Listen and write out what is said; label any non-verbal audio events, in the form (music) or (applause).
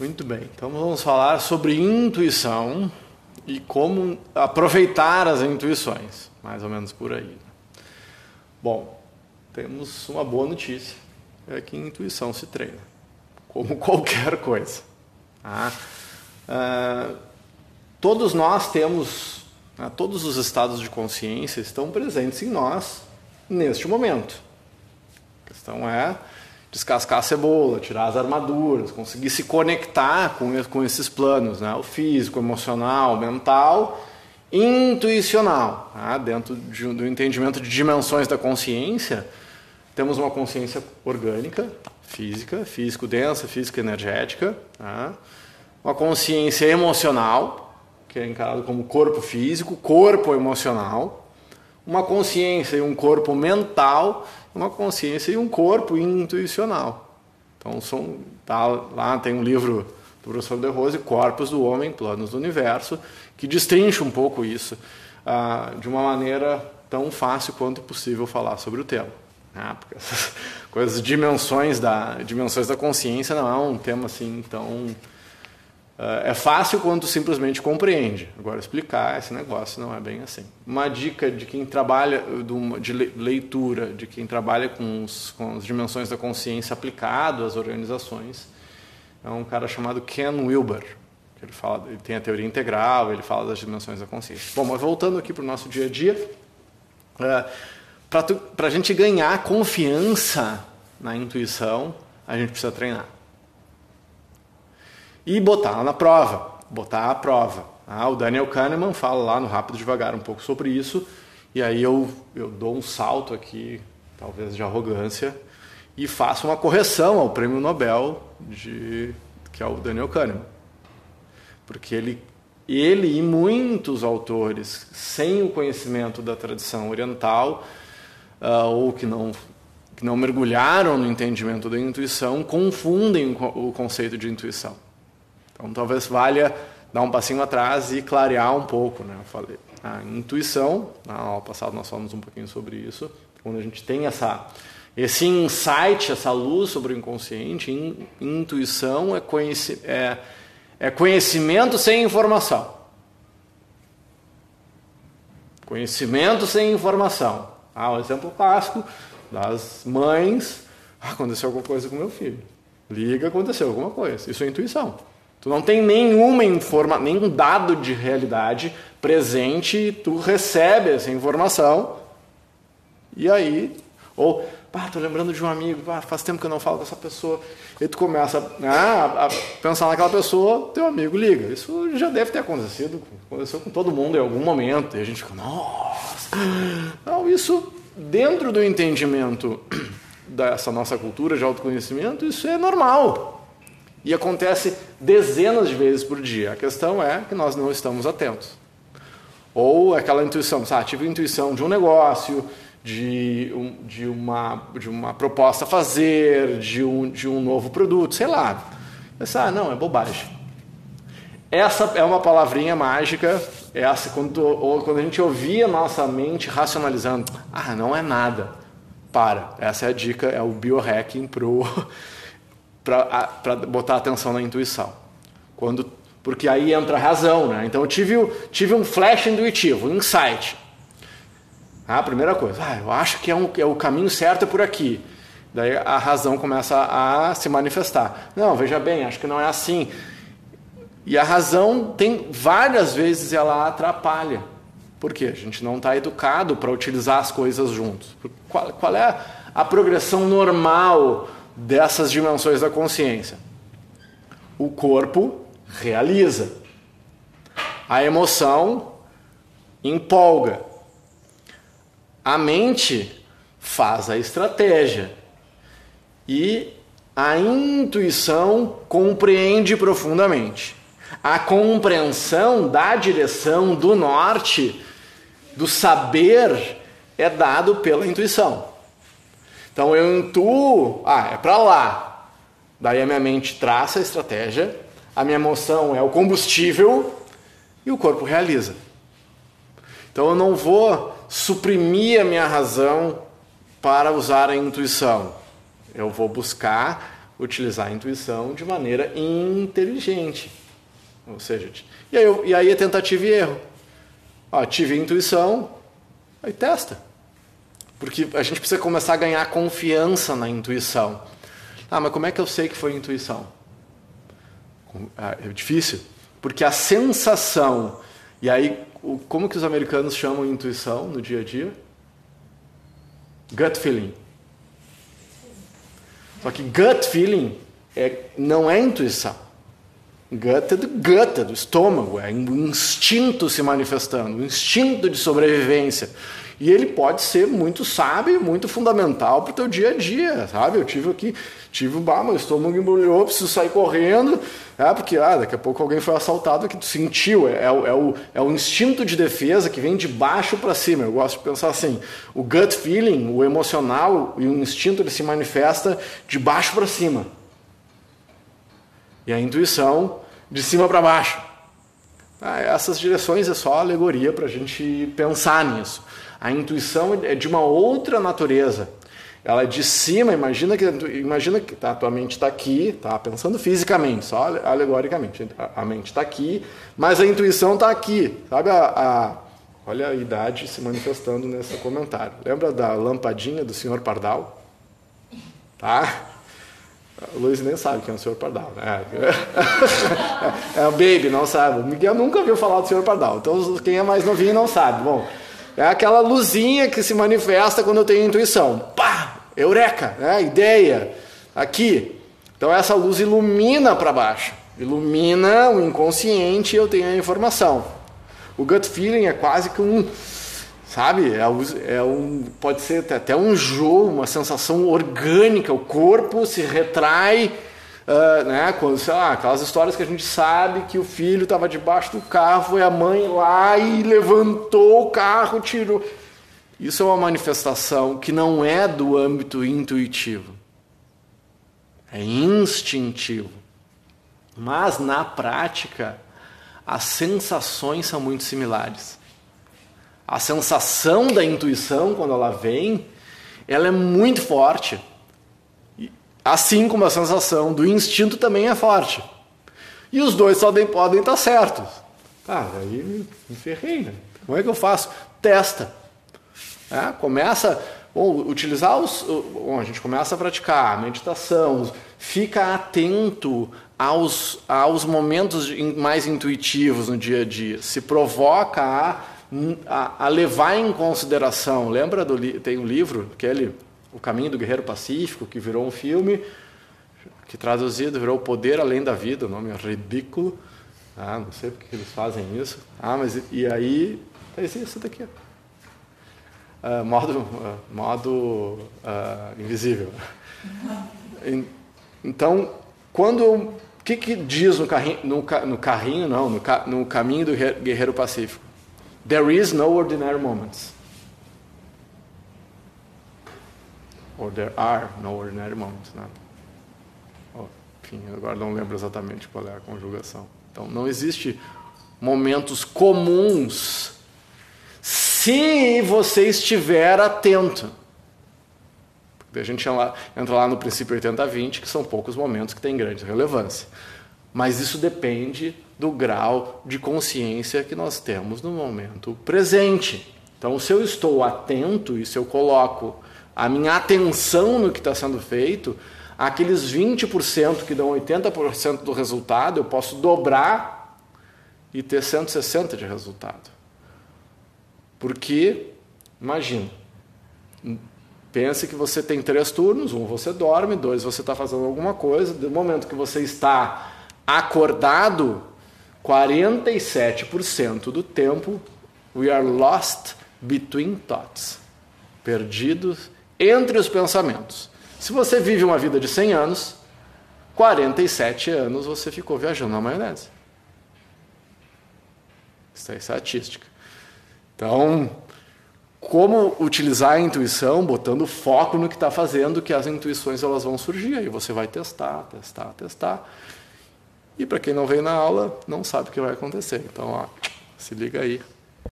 Muito bem. Então vamos falar sobre intuição e como aproveitar as intuições, mais ou menos por aí. Bom, temos uma boa notícia, é que intuição se treina, como (laughs) qualquer coisa. Tá? Ah, todos nós temos, né, todos os estados de consciência estão presentes em nós neste momento. A questão é descascar a cebola, tirar as armaduras, conseguir se conectar com, com esses planos, né? o físico, emocional, mental, intuicional. Tá? Dentro de, do entendimento de dimensões da consciência, temos uma consciência orgânica, física, físico-densa, físico-energética, tá? uma consciência emocional, que é encarado como corpo físico, corpo emocional, uma consciência e um corpo mental, uma consciência e um corpo intuicional. Então, são, tá, lá tem um livro do professor De Rose, Corpos do Homem, Planos do Universo, que destrincha um pouco isso ah, de uma maneira tão fácil quanto possível falar sobre o tema. Né? Porque essas (laughs) coisas, dimensões da, dimensões da consciência não é um tema assim tão é fácil quando simplesmente compreende. Agora, explicar esse negócio não é bem assim. Uma dica de quem trabalha, de leitura, de quem trabalha com, os, com as dimensões da consciência aplicado às organizações, é um cara chamado Ken Wilber. Ele, fala, ele tem a teoria integral, ele fala das dimensões da consciência. Bom, mas voltando aqui para o nosso dia a dia, é, para a gente ganhar confiança na intuição, a gente precisa treinar e botar na prova, botar à prova. Ah, o Daniel Kahneman fala lá no Rápido Devagar um pouco sobre isso, e aí eu, eu dou um salto aqui, talvez de arrogância, e faço uma correção ao prêmio Nobel, de, que é o Daniel Kahneman. Porque ele, ele e muitos autores, sem o conhecimento da tradição oriental, uh, ou que não, que não mergulharam no entendimento da intuição, confundem o conceito de intuição. Então talvez valha dar um passinho atrás e clarear um pouco, né? Eu falei, a intuição, na aula passada nós falamos um pouquinho sobre isso, quando a gente tem essa esse insight, essa luz sobre o inconsciente, in, intuição é, conheci, é, é conhecimento sem informação. Conhecimento sem informação. Ah, um exemplo clássico das mães. (laughs) Aconteceu alguma coisa com meu filho. Liga, aconteceu alguma coisa. Isso é intuição. Tu não tem nenhuma informa, nenhum dado de realidade presente, tu recebe essa informação e aí, ou, pá, tô lembrando de um amigo, pá, faz tempo que eu não falo com essa pessoa, e tu começa a, a pensar naquela pessoa, teu amigo liga. Isso já deve ter acontecido, aconteceu com todo mundo em algum momento, e a gente fica, nossa. Não, isso dentro do entendimento (clears throat) dessa nossa cultura de autoconhecimento, isso é normal. E acontece dezenas de vezes por dia. A questão é que nós não estamos atentos. Ou aquela intuição, sabe? Tive intuição de um negócio, de, um, de, uma, de uma proposta a fazer, de um, de um novo produto, sei lá. Essa, ah, não, é bobagem. Essa é uma palavrinha mágica, essa quando, ou quando a gente ouvia nossa mente racionalizando, ah, não é nada. Para. Essa é a dica, é o biohacking pro para botar atenção na intuição. Quando, porque aí entra a razão, né? Então eu tive, tive um flash intuitivo, um insight. Ah, a primeira coisa, ah, eu acho que é, um, é o caminho certo é por aqui. Daí a razão começa a se manifestar. Não, veja bem, acho que não é assim. E a razão tem várias vezes ela atrapalha. Por quê? A gente não está educado para utilizar as coisas juntos. Qual, qual é a progressão normal dessas dimensões da consciência. O corpo realiza. A emoção empolga. A mente faz a estratégia. E a intuição compreende profundamente. A compreensão da direção do norte, do saber, é dado pela intuição. Então eu intuo, ah, é para lá. Daí a minha mente traça a estratégia, a minha emoção é o combustível e o corpo realiza. Então eu não vou suprimir a minha razão para usar a intuição. Eu vou buscar utilizar a intuição de maneira inteligente. Ou seja, e aí, e aí é tentativa e erro. Ó, tive intuição, aí testa. Porque a gente precisa começar a ganhar confiança na intuição. Ah, mas como é que eu sei que foi intuição? Ah, é difícil. Porque a sensação. E aí, como que os americanos chamam intuição no dia a dia? Gut feeling. Só que gut feeling é, não é intuição. Gut é do gut, é do estômago, é um instinto se manifestando, um instinto de sobrevivência. E ele pode ser muito sábio, muito fundamental para o teu dia a dia, sabe? Eu tive aqui, tive, bah, meu estômago embrulhou, preciso sair correndo, é, porque ah, daqui a pouco alguém foi assaltado que tu sentiu, é, é, é, o, é o instinto de defesa que vem de baixo para cima. Eu gosto de pensar assim, o gut feeling, o emocional e o instinto ele se manifesta de baixo para cima. E a intuição de cima para baixo. Ah, essas direções é só alegoria para a gente pensar nisso. A intuição é de uma outra natureza. Ela é de cima, imagina que, imagina que tá, a tua mente está aqui, tá pensando fisicamente, só alegoricamente. A, a mente está aqui, mas a intuição está aqui. Sabe a, a, olha a idade se manifestando nesse comentário. Lembra da lampadinha do senhor Pardal? Tá? O Luiz nem sabe quem é o senhor Pardal. Né? (laughs) É, o Baby, não sabe. O Miguel nunca ouviu falar do senhor Pardal. Então quem é mais novinho não sabe. Bom, é aquela luzinha que se manifesta quando eu tenho intuição. Pá! Eureka! Né? Ideia! Aqui. Então essa luz ilumina para baixo. Ilumina o inconsciente e eu tenho a informação. O gut feeling é quase que um. Sabe? É, é um, pode ser até um jogo, uma sensação orgânica. O corpo se retrai Uh, né, quando, sei lá, aquelas histórias que a gente sabe que o filho estava debaixo do carro, foi a mãe lá e levantou o carro, tirou. Isso é uma manifestação que não é do âmbito intuitivo, é instintivo. Mas na prática, as sensações são muito similares. A sensação da intuição, quando ela vem, ela é muito forte. Assim como a sensação do instinto também é forte. E os dois também podem estar certos. Ah, aí me ferrei, né? Como é que eu faço? Testa. É, começa bom, utilizar os. Bom, a gente começa a praticar a meditação, fica atento aos, aos momentos mais intuitivos no dia a dia, se provoca a, a, a levar em consideração. Lembra do tem um livro, aquele o Caminho do Guerreiro Pacífico, que virou um filme, que traduzido virou O Poder Além da Vida, o nome é ridículo. Ah, não sei porque eles fazem isso. Ah, mas e aí, é isso daqui. Uh, modo uh, modo uh, invisível. (laughs) Então, quando o que, que diz no carrinho, no, no carrinho não, no, no caminho do guerreiro pacífico? There is no ordinary moments. Or there are no ordinary moments. Né? Enfim, agora não lembro exatamente qual é a conjugação. Então, não existe momentos comuns se você estiver atento. A gente entra lá no princípio 80-20, que são poucos momentos que têm grande relevância. Mas isso depende do grau de consciência que nós temos no momento presente. Então, se eu estou atento e se eu coloco a minha atenção no que está sendo feito, aqueles 20% que dão 80% do resultado, eu posso dobrar e ter 160% de resultado. Porque, imagina, pense que você tem três turnos, um você dorme, dois você está fazendo alguma coisa, do momento que você está acordado, 47% do tempo we are lost between thoughts, perdidos entre os pensamentos. Se você vive uma vida de 100 anos, 47 anos você ficou viajando na maionese. Isso é estatística. Então, como utilizar a intuição, botando foco no que está fazendo, que as intuições elas vão surgir. Aí você vai testar, testar, testar. E para quem não veio na aula, não sabe o que vai acontecer. Então, ó, se liga aí.